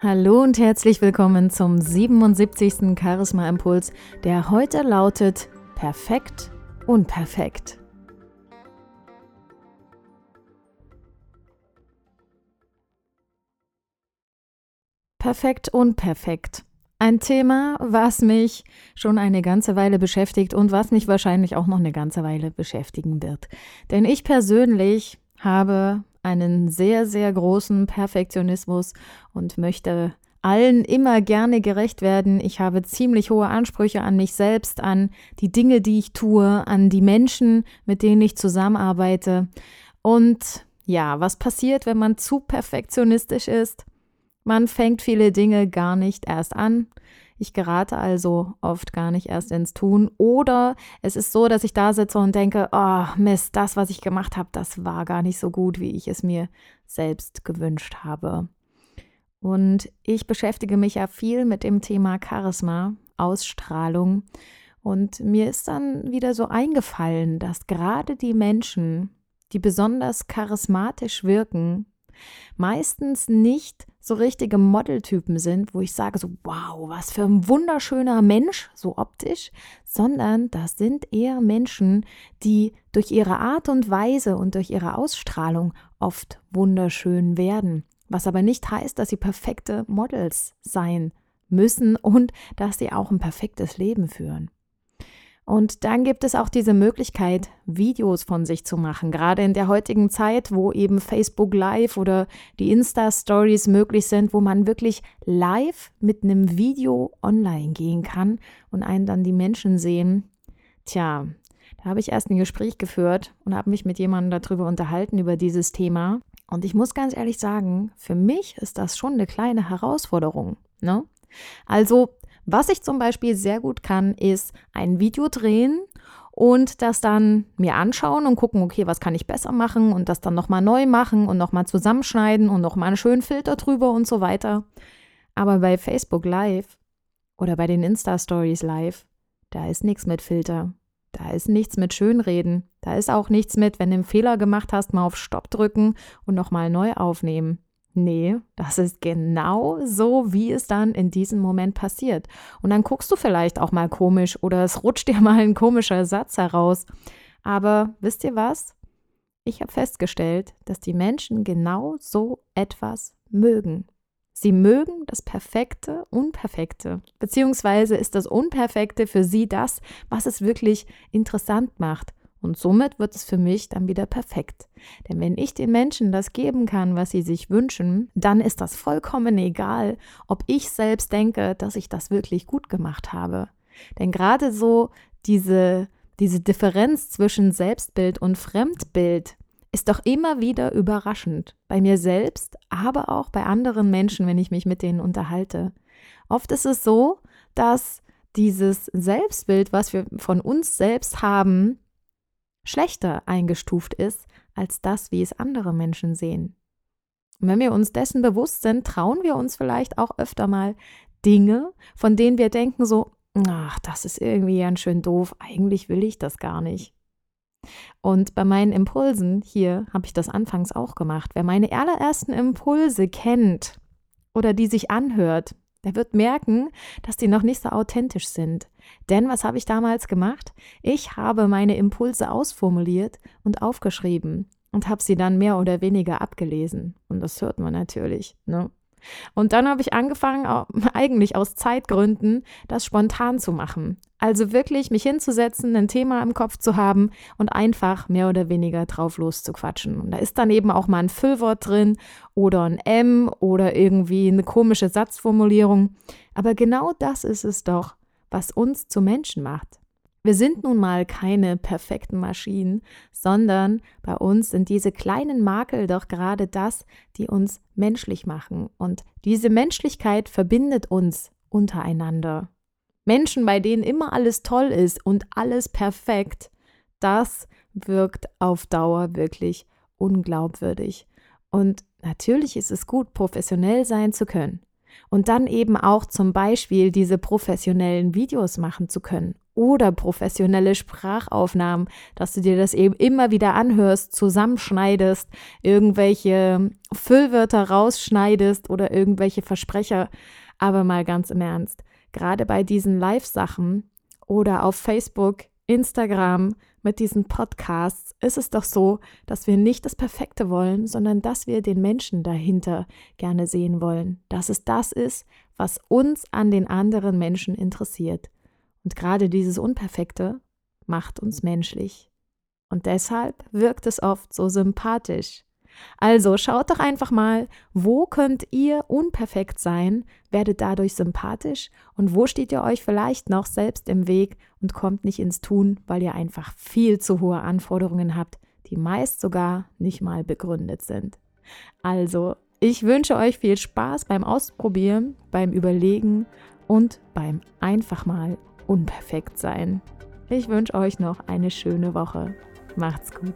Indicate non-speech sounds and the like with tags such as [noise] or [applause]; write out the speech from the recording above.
Hallo und herzlich willkommen zum 77. Charisma Impuls, der heute lautet Perfekt, Unperfekt. Perfekt, Unperfekt. Ein Thema, was mich schon eine ganze Weile beschäftigt und was mich wahrscheinlich auch noch eine ganze Weile beschäftigen wird. Denn ich persönlich habe einen sehr, sehr großen Perfektionismus und möchte allen immer gerne gerecht werden. Ich habe ziemlich hohe Ansprüche an mich selbst, an die Dinge, die ich tue, an die Menschen, mit denen ich zusammenarbeite. Und ja, was passiert, wenn man zu perfektionistisch ist? Man fängt viele Dinge gar nicht erst an. Ich gerate also oft gar nicht erst ins Tun. Oder es ist so, dass ich da sitze und denke, oh Mist, das, was ich gemacht habe, das war gar nicht so gut, wie ich es mir selbst gewünscht habe. Und ich beschäftige mich ja viel mit dem Thema Charisma, Ausstrahlung. Und mir ist dann wieder so eingefallen, dass gerade die Menschen, die besonders charismatisch wirken, meistens nicht so richtige Modeltypen sind, wo ich sage so, wow, was für ein wunderschöner Mensch, so optisch, sondern das sind eher Menschen, die durch ihre Art und Weise und durch ihre Ausstrahlung oft wunderschön werden. Was aber nicht heißt, dass sie perfekte Models sein müssen und dass sie auch ein perfektes Leben führen. Und dann gibt es auch diese Möglichkeit, Videos von sich zu machen. Gerade in der heutigen Zeit, wo eben Facebook Live oder die Insta-Stories möglich sind, wo man wirklich live mit einem Video online gehen kann und einen dann die Menschen sehen. Tja, da habe ich erst ein Gespräch geführt und habe mich mit jemandem darüber unterhalten, über dieses Thema. Und ich muss ganz ehrlich sagen, für mich ist das schon eine kleine Herausforderung. Ne? Also was ich zum Beispiel sehr gut kann, ist ein Video drehen und das dann mir anschauen und gucken, okay, was kann ich besser machen und das dann nochmal neu machen und nochmal zusammenschneiden und nochmal einen schönen Filter drüber und so weiter. Aber bei Facebook Live oder bei den Insta-Stories Live, da ist nichts mit Filter. Da ist nichts mit Schönreden. Da ist auch nichts mit, wenn du einen Fehler gemacht hast, mal auf Stopp drücken und nochmal neu aufnehmen. Nee, das ist genau so, wie es dann in diesem Moment passiert. Und dann guckst du vielleicht auch mal komisch oder es rutscht dir [laughs] mal ein komischer Satz heraus. Aber wisst ihr was? Ich habe festgestellt, dass die Menschen genau so etwas mögen. Sie mögen das Perfekte, Unperfekte. Beziehungsweise ist das Unperfekte für sie das, was es wirklich interessant macht. Und somit wird es für mich dann wieder perfekt. Denn wenn ich den Menschen das geben kann, was sie sich wünschen, dann ist das vollkommen egal, ob ich selbst denke, dass ich das wirklich gut gemacht habe. Denn gerade so diese, diese Differenz zwischen Selbstbild und Fremdbild ist doch immer wieder überraschend. Bei mir selbst, aber auch bei anderen Menschen, wenn ich mich mit denen unterhalte. Oft ist es so, dass dieses Selbstbild, was wir von uns selbst haben, schlechter eingestuft ist als das, wie es andere Menschen sehen. Und wenn wir uns dessen bewusst sind, trauen wir uns vielleicht auch öfter mal Dinge, von denen wir denken so, ach, das ist irgendwie ganz schön doof, eigentlich will ich das gar nicht. Und bei meinen Impulsen hier habe ich das anfangs auch gemacht. Wer meine allerersten Impulse kennt oder die sich anhört, der wird merken, dass die noch nicht so authentisch sind. Denn was habe ich damals gemacht? Ich habe meine Impulse ausformuliert und aufgeschrieben und habe sie dann mehr oder weniger abgelesen. Und das hört man natürlich. Ne? Und dann habe ich angefangen, [laughs] eigentlich aus Zeitgründen, das spontan zu machen. Also wirklich mich hinzusetzen, ein Thema im Kopf zu haben und einfach mehr oder weniger drauf loszuquatschen. Und da ist dann eben auch mal ein Füllwort drin oder ein M oder irgendwie eine komische Satzformulierung. Aber genau das ist es doch, was uns zu Menschen macht. Wir sind nun mal keine perfekten Maschinen, sondern bei uns sind diese kleinen Makel doch gerade das, die uns menschlich machen. Und diese Menschlichkeit verbindet uns untereinander. Menschen, bei denen immer alles toll ist und alles perfekt, das wirkt auf Dauer wirklich unglaubwürdig. Und natürlich ist es gut, professionell sein zu können und dann eben auch zum Beispiel diese professionellen Videos machen zu können oder professionelle Sprachaufnahmen, dass du dir das eben immer wieder anhörst, zusammenschneidest, irgendwelche Füllwörter rausschneidest oder irgendwelche Versprecher. Aber mal ganz im Ernst, gerade bei diesen Live-Sachen oder auf Facebook, Instagram, mit diesen Podcasts ist es doch so, dass wir nicht das Perfekte wollen, sondern dass wir den Menschen dahinter gerne sehen wollen, dass es das ist, was uns an den anderen Menschen interessiert. Und gerade dieses Unperfekte macht uns menschlich. Und deshalb wirkt es oft so sympathisch. Also schaut doch einfach mal, wo könnt ihr unperfekt sein, werdet dadurch sympathisch und wo steht ihr euch vielleicht noch selbst im Weg und kommt nicht ins Tun, weil ihr einfach viel zu hohe Anforderungen habt, die meist sogar nicht mal begründet sind. Also, ich wünsche euch viel Spaß beim Ausprobieren, beim Überlegen und beim einfach mal unperfekt sein. Ich wünsche euch noch eine schöne Woche. Macht's gut.